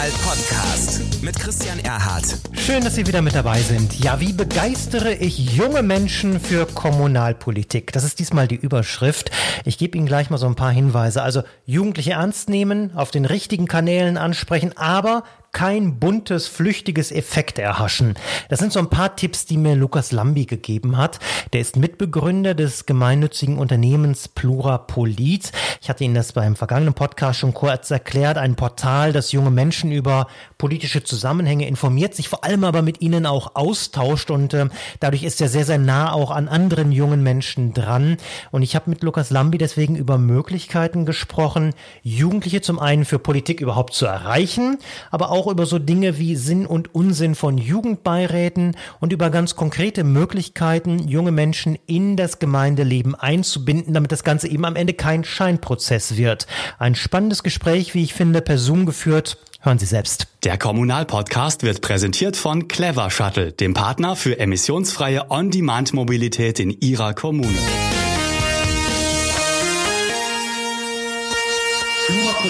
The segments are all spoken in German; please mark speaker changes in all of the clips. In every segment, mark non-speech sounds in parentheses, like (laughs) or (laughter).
Speaker 1: Kommunal Podcast mit Christian Erhardt.
Speaker 2: Schön, dass Sie wieder mit dabei sind. Ja, wie begeistere ich junge Menschen für Kommunalpolitik? Das ist diesmal die Überschrift. Ich gebe Ihnen gleich mal so ein paar Hinweise. Also Jugendliche ernst nehmen, auf den richtigen Kanälen ansprechen, aber kein buntes, flüchtiges Effekt erhaschen. Das sind so ein paar Tipps, die mir Lukas Lambi gegeben hat. Der ist Mitbegründer des gemeinnützigen Unternehmens Plurapolit. Ich hatte Ihnen das beim vergangenen Podcast schon kurz erklärt. Ein Portal, das junge Menschen über politische Zusammenhänge informiert, sich vor allem aber mit ihnen auch austauscht und äh, dadurch ist er sehr, sehr nah auch an anderen jungen Menschen dran. Und ich habe mit Lukas Lambi deswegen über Möglichkeiten gesprochen, Jugendliche zum einen für Politik überhaupt zu erreichen, aber auch auch über so Dinge wie Sinn und Unsinn von Jugendbeiräten und über ganz konkrete Möglichkeiten, junge Menschen in das Gemeindeleben einzubinden, damit das Ganze eben am Ende kein Scheinprozess wird. Ein spannendes Gespräch, wie ich finde, per Zoom geführt. Hören Sie selbst.
Speaker 1: Der Kommunalpodcast wird präsentiert von Clever Shuttle, dem Partner für emissionsfreie On-Demand-Mobilität in Ihrer Kommune.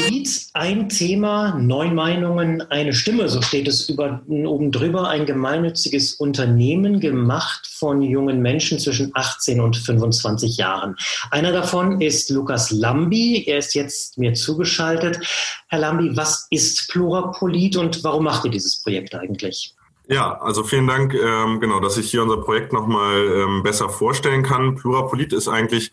Speaker 2: Polit, ein Thema, neun Meinungen, eine Stimme, so steht es über, oben drüber, ein gemeinnütziges Unternehmen gemacht von jungen Menschen zwischen 18 und 25 Jahren. Einer davon ist Lukas Lambi, er ist jetzt mir zugeschaltet. Herr Lambi, was ist Plurapolit und warum macht ihr dieses Projekt eigentlich?
Speaker 3: Ja, also vielen Dank, ähm, genau, dass ich hier unser Projekt nochmal ähm, besser vorstellen kann. Plurapolit ist eigentlich,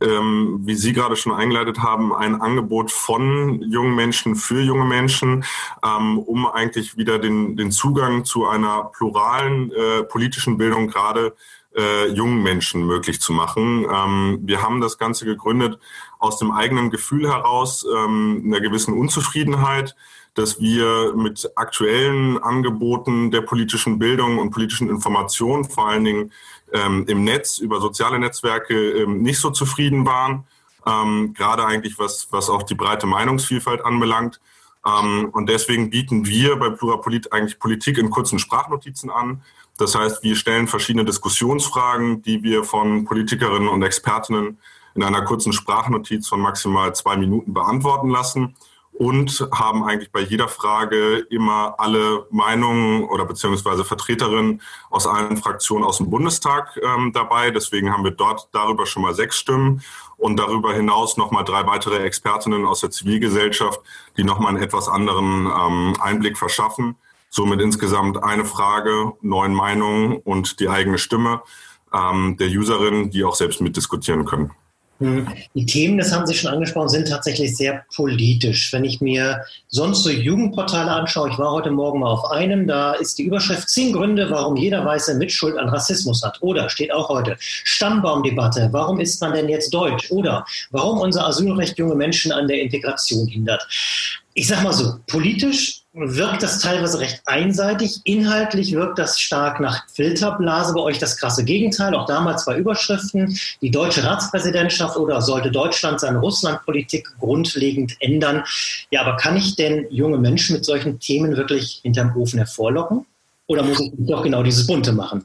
Speaker 3: ähm, wie Sie gerade schon eingeleitet haben, ein Angebot von jungen Menschen für junge Menschen, ähm, um eigentlich wieder den, den Zugang zu einer pluralen äh, politischen Bildung gerade äh, jungen Menschen möglich zu machen. Ähm, wir haben das Ganze gegründet aus dem eigenen Gefühl heraus, ähm, einer gewissen Unzufriedenheit dass wir mit aktuellen Angeboten der politischen Bildung und politischen Information, vor allen Dingen ähm, im Netz, über soziale Netzwerke, ähm, nicht so zufrieden waren. Ähm, gerade eigentlich was, was auch die breite Meinungsvielfalt anbelangt. Ähm, und deswegen bieten wir bei Plurapolit eigentlich Politik in kurzen Sprachnotizen an. Das heißt, wir stellen verschiedene Diskussionsfragen, die wir von Politikerinnen und Expertinnen in einer kurzen Sprachnotiz von maximal zwei Minuten beantworten lassen und haben eigentlich bei jeder Frage immer alle Meinungen oder beziehungsweise Vertreterinnen aus allen Fraktionen aus dem Bundestag ähm, dabei. Deswegen haben wir dort darüber schon mal sechs Stimmen und darüber hinaus nochmal drei weitere Expertinnen aus der Zivilgesellschaft, die nochmal einen etwas anderen ähm, Einblick verschaffen. Somit insgesamt eine Frage, neun Meinungen und die eigene Stimme ähm, der Userin, die auch selbst mitdiskutieren können.
Speaker 2: Hm. Die Themen, das haben Sie schon angesprochen, sind tatsächlich sehr politisch. Wenn ich mir sonst so Jugendportale anschaue, ich war heute Morgen mal auf einem, da ist die Überschrift zehn Gründe, warum jeder Weiße Mitschuld an Rassismus hat. Oder steht auch heute Stammbaumdebatte, warum ist man denn jetzt deutsch? Oder warum unser Asylrecht junge Menschen an der Integration hindert. Ich sag mal so, politisch wirkt das teilweise recht einseitig. Inhaltlich wirkt das stark nach Filterblase. Bei euch das krasse Gegenteil. Auch damals zwei Überschriften. Die deutsche Ratspräsidentschaft oder sollte Deutschland seine Russlandpolitik grundlegend ändern? Ja, aber kann ich denn junge Menschen mit solchen Themen wirklich hinterm Ofen hervorlocken? Oder muss ich doch genau dieses Bunte machen?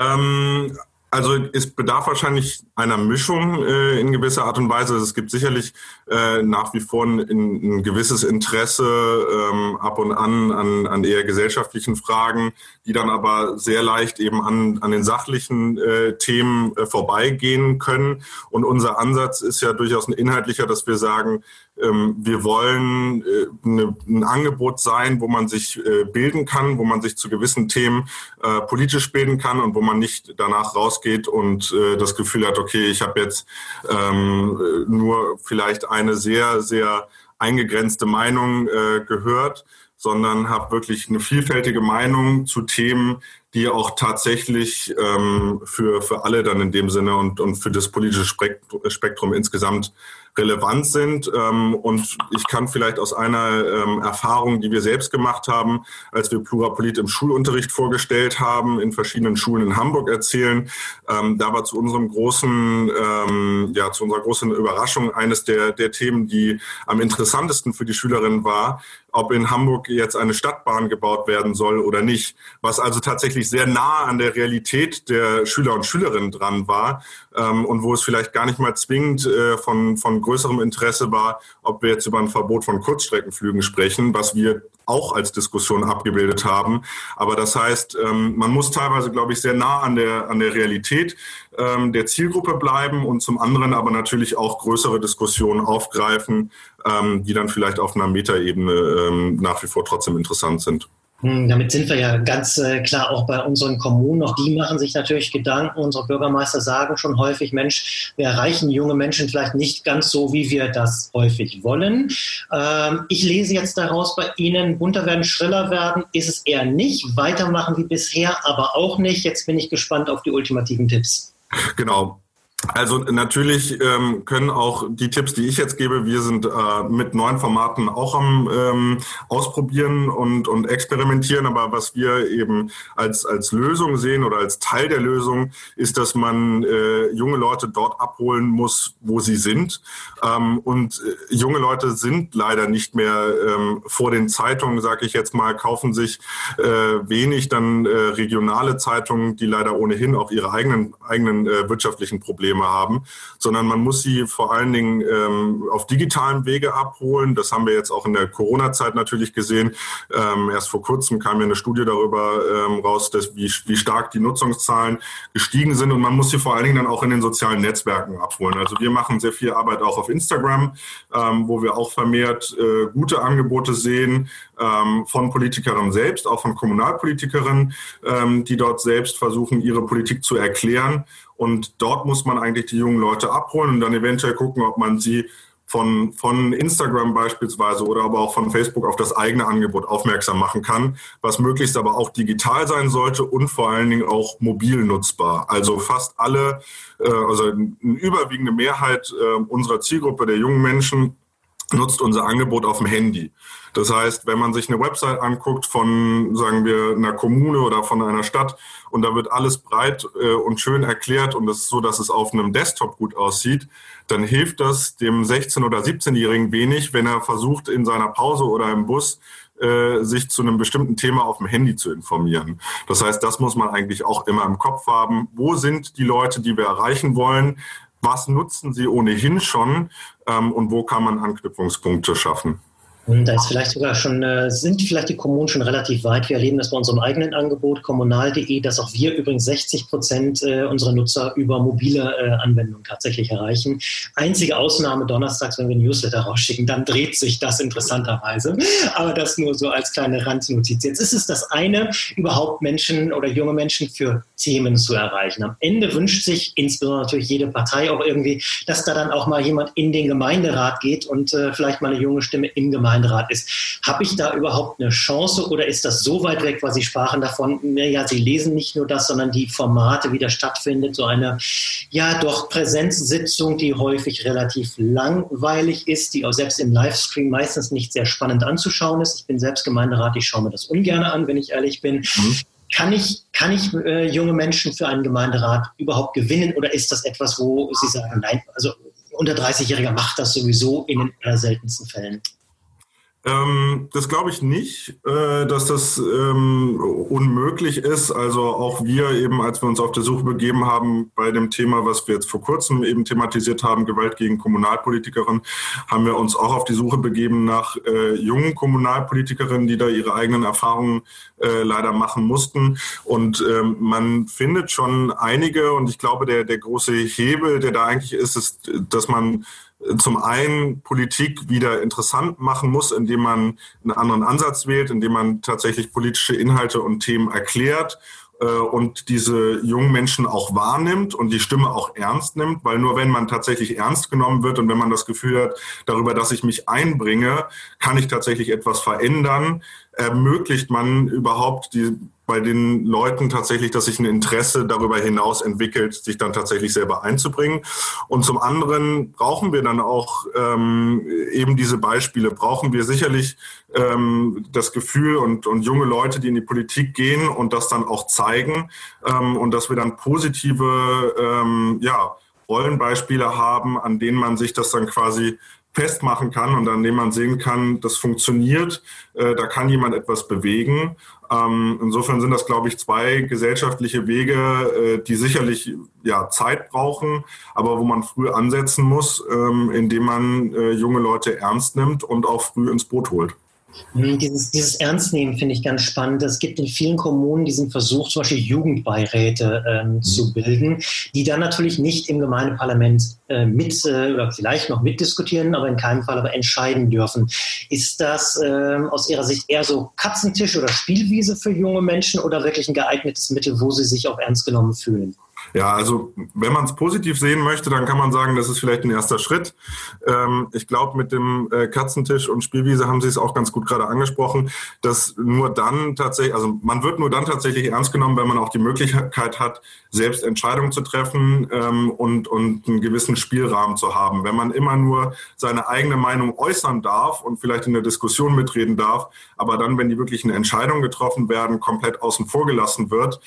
Speaker 3: Ähm, also es bedarf wahrscheinlich einer Mischung äh, in gewisser Art und Weise. Es gibt sicherlich äh, nach wie vor ein, ein gewisses Interesse ähm, ab und an, an an eher gesellschaftlichen Fragen, die dann aber sehr leicht eben an, an den sachlichen äh, Themen äh, vorbeigehen können. Und unser Ansatz ist ja durchaus ein inhaltlicher, dass wir sagen, wir wollen äh, ne, ein Angebot sein, wo man sich äh, bilden kann, wo man sich zu gewissen Themen äh, politisch bilden kann und wo man nicht danach rausgeht und das Gefühl hat, okay, ich habe jetzt ähm, nur vielleicht eine sehr, sehr eingegrenzte Meinung gehört, sondern habe wirklich eine vielfältige Meinung zu Themen, die auch tatsächlich ähm, für, für alle dann in dem Sinne und, und für das politische Spektrum insgesamt relevant sind. Ähm, und ich kann vielleicht aus einer ähm, Erfahrung, die wir selbst gemacht haben, als wir Plurapolit im Schulunterricht vorgestellt haben, in verschiedenen Schulen in Hamburg erzählen. Ähm, da war zu unserem großen, ähm, ja, zu unserer großen Überraschung eines der, der Themen, die am interessantesten für die Schülerinnen war, ob in Hamburg jetzt eine Stadtbahn gebaut werden soll oder nicht, was also tatsächlich sehr nah an der Realität der Schüler und Schülerinnen dran war, ähm, und wo es vielleicht gar nicht mal zwingend äh, von, von größerem Interesse war, ob wir jetzt über ein Verbot von Kurzstreckenflügen sprechen, was wir auch als Diskussion abgebildet haben. Aber das heißt, ähm, man muss teilweise, glaube ich, sehr nah an der, an der Realität ähm, der Zielgruppe bleiben und zum anderen aber natürlich auch größere Diskussionen aufgreifen, ähm, die dann vielleicht auf einer Metaebene nach wie vor trotzdem interessant sind.
Speaker 2: Hm, damit sind wir ja ganz äh, klar auch bei unseren Kommunen. Auch die machen sich natürlich Gedanken. Unsere Bürgermeister sagen schon häufig, Mensch, wir erreichen junge Menschen vielleicht nicht ganz so, wie wir das häufig wollen. Ähm, ich lese jetzt daraus bei Ihnen, bunter werden, schriller werden, ist es eher nicht. Weitermachen wie bisher, aber auch nicht. Jetzt bin ich gespannt auf die ultimativen Tipps.
Speaker 3: Genau. Also natürlich ähm, können auch die Tipps, die ich jetzt gebe, wir sind äh, mit neuen Formaten auch am ähm, Ausprobieren und, und experimentieren. Aber was wir eben als, als Lösung sehen oder als Teil der Lösung, ist, dass man äh, junge Leute dort abholen muss, wo sie sind. Ähm, und äh, junge Leute sind leider nicht mehr ähm, vor den Zeitungen, sage ich jetzt mal, kaufen sich äh, wenig dann äh, regionale Zeitungen, die leider ohnehin auch ihre eigenen, eigenen äh, wirtschaftlichen Probleme Probleme haben, sondern man muss sie vor allen Dingen ähm, auf digitalem Wege abholen. Das haben wir jetzt auch in der Corona-Zeit natürlich gesehen. Ähm, erst vor kurzem kam ja eine Studie darüber ähm, raus, dass, wie, wie stark die Nutzungszahlen gestiegen sind und man muss sie vor allen Dingen dann auch in den sozialen Netzwerken abholen. Also wir machen sehr viel Arbeit auch auf Instagram, ähm, wo wir auch vermehrt äh, gute Angebote sehen ähm, von Politikerinnen selbst, auch von Kommunalpolitikerinnen, ähm, die dort selbst versuchen, ihre Politik zu erklären und dort muss man eigentlich die jungen Leute abholen und dann eventuell gucken, ob man sie von, von Instagram beispielsweise oder aber auch von Facebook auf das eigene Angebot aufmerksam machen kann, was möglichst aber auch digital sein sollte und vor allen Dingen auch mobil nutzbar. Also fast alle, äh, also eine überwiegende Mehrheit äh, unserer Zielgruppe der jungen Menschen nutzt unser Angebot auf dem Handy. Das heißt, wenn man sich eine Website anguckt von, sagen wir, einer Kommune oder von einer Stadt und da wird alles breit äh, und schön erklärt und es ist so, dass es auf einem Desktop gut aussieht, dann hilft das dem 16- oder 17-Jährigen wenig, wenn er versucht, in seiner Pause oder im Bus äh, sich zu einem bestimmten Thema auf dem Handy zu informieren. Das heißt, das muss man eigentlich auch immer im Kopf haben. Wo sind die Leute, die wir erreichen wollen? Was nutzen sie ohnehin schon ähm, und wo kann man Anknüpfungspunkte schaffen?
Speaker 2: Da ist vielleicht sogar schon, äh, sind vielleicht die Kommunen schon relativ weit. Wir erleben das bei unserem eigenen Angebot kommunal.de, dass auch wir übrigens 60 Prozent äh, unserer Nutzer über mobile äh, Anwendungen tatsächlich erreichen. Einzige Ausnahme donnerstags, wenn wir Newsletter rausschicken, dann dreht sich das interessanterweise. Aber das nur so als kleine Randnotiz. Jetzt ist es das eine, überhaupt Menschen oder junge Menschen für Themen zu erreichen. Am Ende wünscht sich insbesondere natürlich jede Partei auch irgendwie, dass da dann auch mal jemand in den Gemeinderat geht und vielleicht mal eine junge Stimme im Gemeinderat Gemeinderat ist. Habe ich da überhaupt eine Chance oder ist das so weit weg, was Sie sprachen davon? Ja, Sie lesen nicht nur das, sondern die Formate, wie das stattfindet, so eine, ja, doch Präsenzsitzung, die häufig relativ langweilig ist, die auch selbst im Livestream meistens nicht sehr spannend anzuschauen ist. Ich bin selbst Gemeinderat, ich schaue mir das ungern an, wenn ich ehrlich bin. Mhm. Kann ich, kann ich äh, junge Menschen für einen Gemeinderat überhaupt gewinnen oder ist das etwas, wo Sie sagen, nein, also unter 30-Jähriger macht das sowieso in den seltensten Fällen?
Speaker 3: Ähm, das glaube ich nicht, äh, dass das ähm, unmöglich ist. Also auch wir eben, als wir uns auf der Suche begeben haben bei dem Thema, was wir jetzt vor kurzem eben thematisiert haben, Gewalt gegen Kommunalpolitikerinnen, haben wir uns auch auf die Suche begeben nach äh, jungen Kommunalpolitikerinnen, die da ihre eigenen Erfahrungen äh, leider machen mussten. Und ähm, man findet schon einige und ich glaube, der, der große Hebel, der da eigentlich ist, ist, dass man zum einen Politik wieder interessant machen muss, indem man einen anderen Ansatz wählt, indem man tatsächlich politische Inhalte und Themen erklärt äh, und diese jungen Menschen auch wahrnimmt und die Stimme auch ernst nimmt, weil nur wenn man tatsächlich ernst genommen wird und wenn man das Gefühl hat, darüber, dass ich mich einbringe, kann ich tatsächlich etwas verändern, ermöglicht man überhaupt die bei den Leuten tatsächlich, dass sich ein Interesse darüber hinaus entwickelt, sich dann tatsächlich selber einzubringen. Und zum anderen brauchen wir dann auch ähm, eben diese Beispiele, brauchen wir sicherlich ähm, das Gefühl und, und junge Leute, die in die Politik gehen und das dann auch zeigen ähm, und dass wir dann positive, ähm, ja, Rollenbeispiele haben, an denen man sich das dann quasi festmachen kann und an dem man sehen kann, das funktioniert, äh, da kann jemand etwas bewegen. Ähm, insofern sind das, glaube ich, zwei gesellschaftliche Wege, äh, die sicherlich ja, Zeit brauchen, aber wo man früh ansetzen muss, ähm, indem man äh, junge Leute ernst nimmt und auch früh ins Boot holt.
Speaker 2: Hm, dieses, dieses Ernstnehmen finde ich ganz spannend. Es gibt in vielen Kommunen diesen Versuch, zum Beispiel Jugendbeiräte ähm, mhm. zu bilden, die dann natürlich nicht im Gemeindeparlament äh, mit äh, oder vielleicht noch mitdiskutieren, aber in keinem Fall aber entscheiden dürfen. Ist das äh, aus Ihrer Sicht eher so Katzentisch oder Spielwiese für junge Menschen oder wirklich ein geeignetes Mittel, wo sie sich auch ernst genommen fühlen?
Speaker 3: Ja, also wenn man es positiv sehen möchte, dann kann man sagen, das ist vielleicht ein erster Schritt. Ähm, ich glaube, mit dem äh, Katzentisch und Spielwiese haben Sie es auch ganz gut gerade angesprochen, dass nur dann tatsächlich, also man wird nur dann tatsächlich ernst genommen, wenn man auch die Möglichkeit hat, selbst Entscheidungen zu treffen ähm, und, und einen gewissen Spielrahmen zu haben. Wenn man immer nur seine eigene Meinung äußern darf und vielleicht in der Diskussion mitreden darf, aber dann, wenn die wirklichen Entscheidungen getroffen werden, komplett außen vor gelassen wird,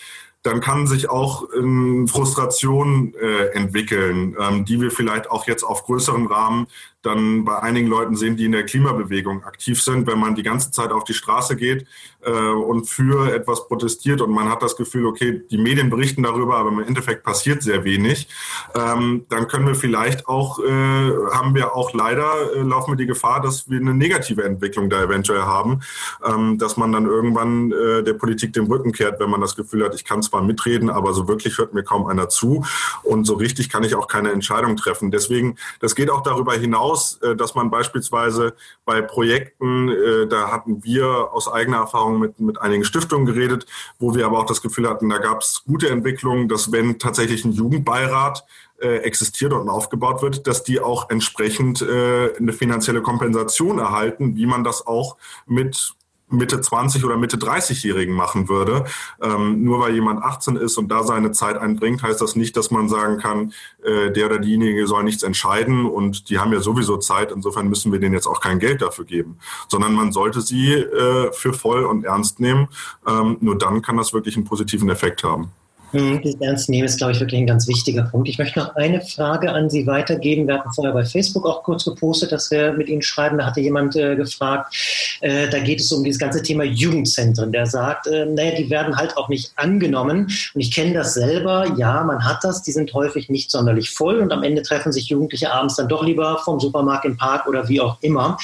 Speaker 3: dann kann sich auch ähm, Frustration äh, entwickeln, ähm, die wir vielleicht auch jetzt auf größerem Rahmen dann bei einigen Leuten sehen, die in der Klimabewegung aktiv sind, wenn man die ganze Zeit auf die Straße geht äh, und für etwas protestiert und man hat das Gefühl, okay, die Medien berichten darüber, aber im Endeffekt passiert sehr wenig, ähm, dann können wir vielleicht auch, äh, haben wir auch leider, äh, laufen wir die Gefahr, dass wir eine negative Entwicklung da eventuell haben, ähm, dass man dann irgendwann äh, der Politik den Rücken kehrt, wenn man das Gefühl hat, ich kann zwar mitreden, aber so wirklich hört mir kaum einer zu und so richtig kann ich auch keine Entscheidung treffen. Deswegen, das geht auch darüber hinaus, aus, äh, dass man beispielsweise bei Projekten, äh, da hatten wir aus eigener Erfahrung mit, mit einigen Stiftungen geredet, wo wir aber auch das Gefühl hatten, da gab es gute Entwicklungen, dass wenn tatsächlich ein Jugendbeirat äh, existiert und aufgebaut wird, dass die auch entsprechend eine finanzielle Kompensation erhalten, wie man das auch mit Mitte 20 oder Mitte 30-Jährigen machen würde. Ähm, nur weil jemand 18 ist und da seine Zeit einbringt, heißt das nicht, dass man sagen kann, äh, der oder diejenige soll nichts entscheiden und die haben ja sowieso Zeit. Insofern müssen wir denen jetzt auch kein Geld dafür geben, sondern man sollte sie äh, für voll und ernst nehmen. Ähm, nur dann kann das wirklich einen positiven Effekt haben.
Speaker 2: Das Ernst nehmen ist, glaube ich, wirklich ein ganz wichtiger Punkt. Ich möchte noch eine Frage an Sie weitergeben. Wir hatten vorher bei Facebook auch kurz gepostet, dass wir mit Ihnen schreiben. Da hatte jemand äh, gefragt, äh, da geht es um dieses ganze Thema Jugendzentren. Der sagt, äh, naja, die werden halt auch nicht angenommen. Und ich kenne das selber. Ja, man hat das. Die sind häufig nicht sonderlich voll. Und am Ende treffen sich Jugendliche abends dann doch lieber vom Supermarkt im Park oder wie auch immer.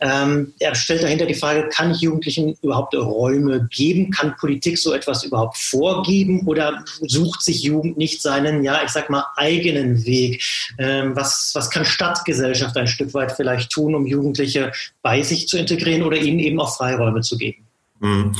Speaker 2: Ähm, er stellt dahinter die Frage, kann ich Jugendlichen überhaupt Räume geben? Kann Politik so etwas überhaupt vorgeben? Oder sucht sich Jugend nicht seinen, ja, ich sag mal, eigenen Weg? Ähm, was, was kann Stadtgesellschaft ein Stück weit vielleicht tun, um Jugendliche bei sich zu integrieren oder ihnen eben auch Freiräume zu geben?
Speaker 3: Mhm.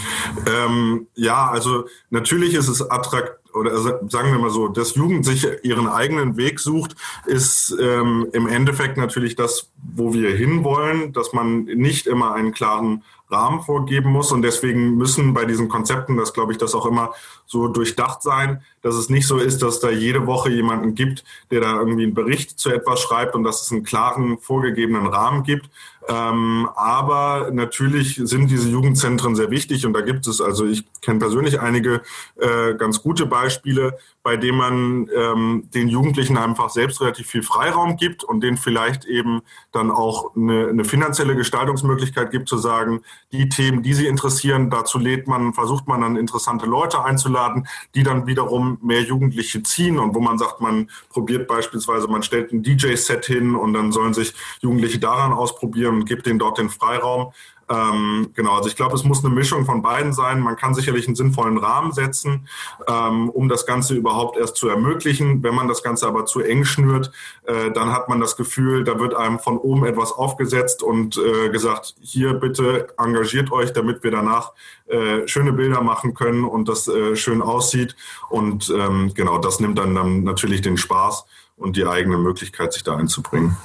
Speaker 3: Ähm, ja, also natürlich ist es attraktiv oder sagen wir mal so, dass Jugend sich ihren eigenen Weg sucht, ist ähm, im Endeffekt natürlich das, wo wir hinwollen, dass man nicht immer einen klaren Rahmen vorgeben muss. Und deswegen müssen bei diesen Konzepten, das glaube ich, das auch immer so durchdacht sein, dass es nicht so ist, dass da jede Woche jemanden gibt, der da irgendwie einen Bericht zu etwas schreibt und dass es einen klaren, vorgegebenen Rahmen gibt. Ähm, aber natürlich sind diese Jugendzentren sehr wichtig und da gibt es, also ich kenne persönlich einige äh, ganz gute Beispiele, bei denen man ähm, den Jugendlichen einfach selbst relativ viel Freiraum gibt und denen vielleicht eben dann auch eine, eine finanzielle Gestaltungsmöglichkeit gibt, zu sagen, die Themen, die sie interessieren, dazu lädt man, versucht man dann interessante Leute einzuladen, die dann wiederum mehr Jugendliche ziehen und wo man sagt, man probiert beispielsweise, man stellt ein DJ-Set hin und dann sollen sich Jugendliche daran ausprobieren und gibt denen dort den Freiraum. Ähm, genau, also ich glaube, es muss eine Mischung von beiden sein. Man kann sicherlich einen sinnvollen Rahmen setzen, ähm, um das Ganze überhaupt erst zu ermöglichen. Wenn man das Ganze aber zu eng schnürt, äh, dann hat man das Gefühl, da wird einem von oben etwas aufgesetzt und äh, gesagt, hier bitte engagiert euch, damit wir danach äh, schöne Bilder machen können und das äh, schön aussieht. Und ähm, genau, das nimmt dann, dann natürlich den Spaß und die eigene Möglichkeit, sich da einzubringen.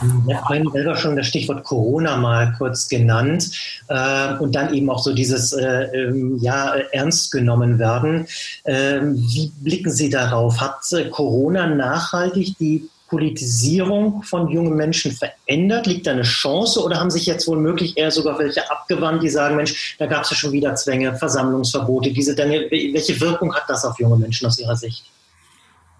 Speaker 2: Wir haben selber schon das Stichwort Corona mal kurz genannt äh, und dann eben auch so dieses äh, ähm, ja, ernst genommen werden. Äh, wie blicken Sie darauf? Hat äh, Corona nachhaltig die Politisierung von jungen Menschen verändert? Liegt da eine Chance oder haben sich jetzt wohl möglich eher sogar welche abgewandt, die sagen, Mensch, da gab es ja schon wieder Zwänge, Versammlungsverbote, diese, welche Wirkung hat das auf junge Menschen aus Ihrer Sicht?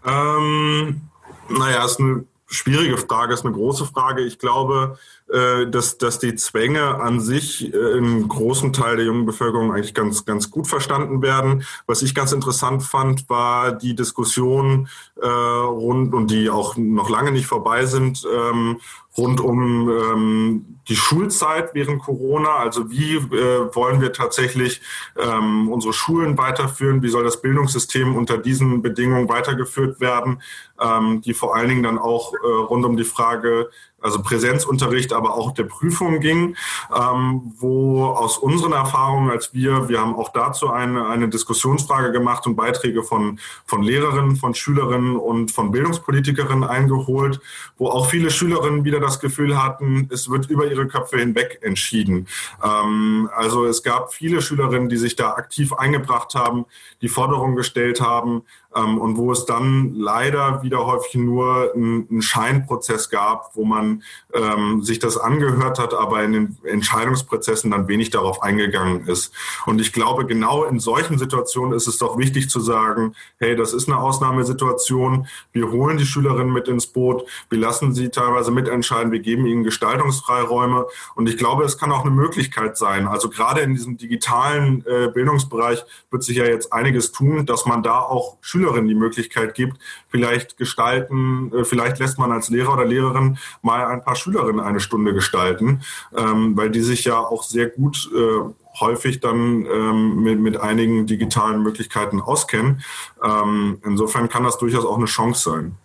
Speaker 3: Ähm Naja, ist eine schwierige Frage, ist eine große Frage. Ich glaube, äh, dass, dass die Zwänge an sich äh, in großen Teil der jungen Bevölkerung eigentlich ganz, ganz gut verstanden werden. Was ich ganz interessant fand, war die Diskussion äh, rund und die auch noch lange nicht vorbei sind, ähm, rund um ähm, die Schulzeit während Corona. Also wie äh, wollen wir tatsächlich ähm, unsere Schulen weiterführen? Wie soll das Bildungssystem unter diesen Bedingungen weitergeführt werden? Ähm, die vor allen Dingen dann auch äh, rund um die Frage also Präsenzunterricht, aber auch der Prüfung ging, ähm, wo aus unseren Erfahrungen als wir, wir haben auch dazu eine, eine Diskussionsfrage gemacht und Beiträge von, von Lehrerinnen, von Schülerinnen und von Bildungspolitikerinnen eingeholt, wo auch viele Schülerinnen wieder das Gefühl hatten, es wird über ihre Köpfe hinweg entschieden. Ähm, also es gab viele Schülerinnen, die sich da aktiv eingebracht haben, die Forderungen gestellt haben, und wo es dann leider wieder häufig nur einen Scheinprozess gab, wo man ähm, sich das angehört hat, aber in den Entscheidungsprozessen dann wenig darauf eingegangen ist. Und ich glaube, genau in solchen Situationen ist es doch wichtig zu sagen, hey, das ist eine Ausnahmesituation, wir holen die Schülerinnen mit ins Boot, wir lassen sie teilweise mitentscheiden, wir geben ihnen Gestaltungsfreiräume und ich glaube, es kann auch eine Möglichkeit sein. Also gerade in diesem digitalen äh, Bildungsbereich wird sich ja jetzt einiges tun, dass man da auch Schüler Schülerin die Möglichkeit gibt, vielleicht gestalten, äh, vielleicht lässt man als Lehrer oder Lehrerin mal ein paar Schülerinnen eine Stunde gestalten, ähm, weil die sich ja auch sehr gut äh, häufig dann ähm, mit, einigen digitalen Möglichkeiten auskennen. Ähm, insofern kann das durchaus auch eine Chance sein.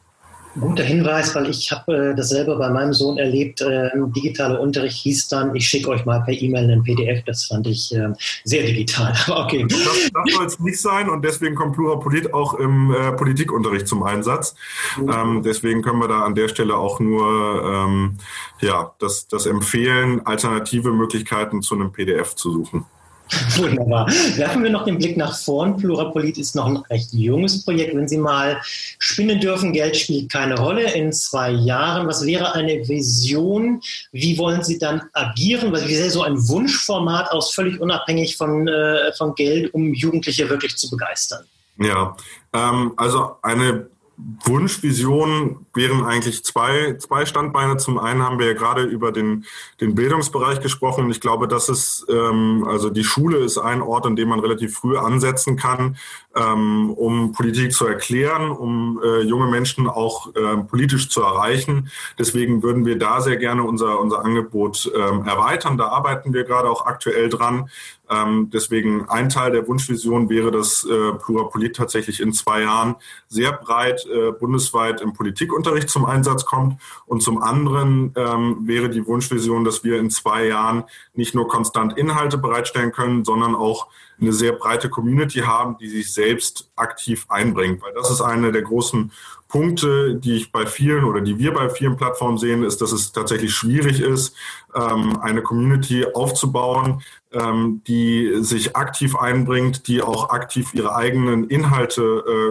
Speaker 2: Guter Hinweis, weil ich habe äh, das selber bei meinem Sohn erlebt. Äh, digitaler Unterricht hieß dann, ich schicke euch mal per E-Mail einen PDF. Das fand ich äh, sehr digital. (laughs) okay.
Speaker 3: Das, das soll es nicht sein und deswegen kommt Plurapolit auch im äh, Politikunterricht zum Einsatz. Ähm, deswegen können wir da an der Stelle auch nur ähm, ja, das, das empfehlen, alternative Möglichkeiten zu einem PDF zu suchen. (laughs)
Speaker 2: Wunderbar. Werfen wir noch den Blick nach vorn. Plurapolit ist noch ein recht junges Projekt. Wenn Sie mal spinnen dürfen, Geld spielt keine Rolle in zwei Jahren. Was wäre eine Vision? Wie wollen Sie dann agieren? Wie sähe so ein Wunschformat aus, völlig unabhängig von, äh, von Geld, um Jugendliche wirklich zu begeistern?
Speaker 3: Ja, ähm, also eine Wunschvision wären eigentlich zwei, zwei Standbeine. Zum einen haben wir ja gerade über den, den Bildungsbereich gesprochen. Ich glaube, das ist, ähm, also die Schule ist ein Ort, an dem man relativ früh ansetzen kann, um Politik zu erklären, um äh, junge Menschen auch äh, politisch zu erreichen. Deswegen würden wir da sehr gerne unser, unser Angebot ähm, erweitern. Da arbeiten wir gerade auch aktuell dran. Ähm, deswegen ein Teil der Wunschvision wäre, dass äh, Plurapolit tatsächlich in zwei Jahren sehr breit äh, bundesweit im Politikunterricht zum Einsatz kommt. Und zum anderen ähm, wäre die Wunschvision, dass wir in zwei Jahren nicht nur konstant Inhalte bereitstellen können, sondern auch eine sehr breite Community haben, die sich selbst aktiv einbringt. Weil das ist eine der großen Punkte, die ich bei vielen oder die wir bei vielen Plattformen sehen, ist, dass es tatsächlich schwierig ist, ähm, eine Community aufzubauen, ähm, die sich aktiv einbringt, die auch aktiv ihre eigenen Inhalte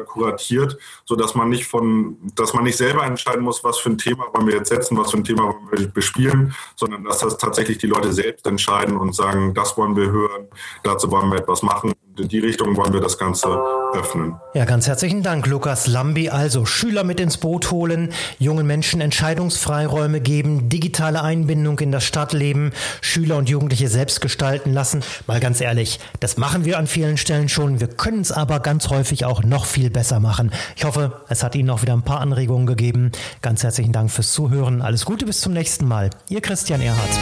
Speaker 3: äh, kuratiert, so dass man nicht von, dass man nicht selber entscheiden muss, was für ein Thema wollen wir jetzt setzen, was für ein Thema wollen wir bespielen, sondern dass das tatsächlich die Leute selbst entscheiden und sagen, das wollen wir hören, dazu wollen wir etwas machen die Richtung wollen wir das Ganze öffnen.
Speaker 2: Ja, ganz herzlichen Dank, Lukas Lambi. Also Schüler mit ins Boot holen, jungen Menschen Entscheidungsfreiräume geben, digitale Einbindung in das Stadtleben, Schüler und Jugendliche selbst gestalten lassen. Mal ganz ehrlich, das machen wir an vielen Stellen schon. Wir können es aber ganz häufig auch noch viel besser machen. Ich hoffe, es hat Ihnen auch wieder ein paar Anregungen gegeben. Ganz herzlichen Dank fürs Zuhören. Alles Gute bis zum nächsten Mal. Ihr Christian Erhardt.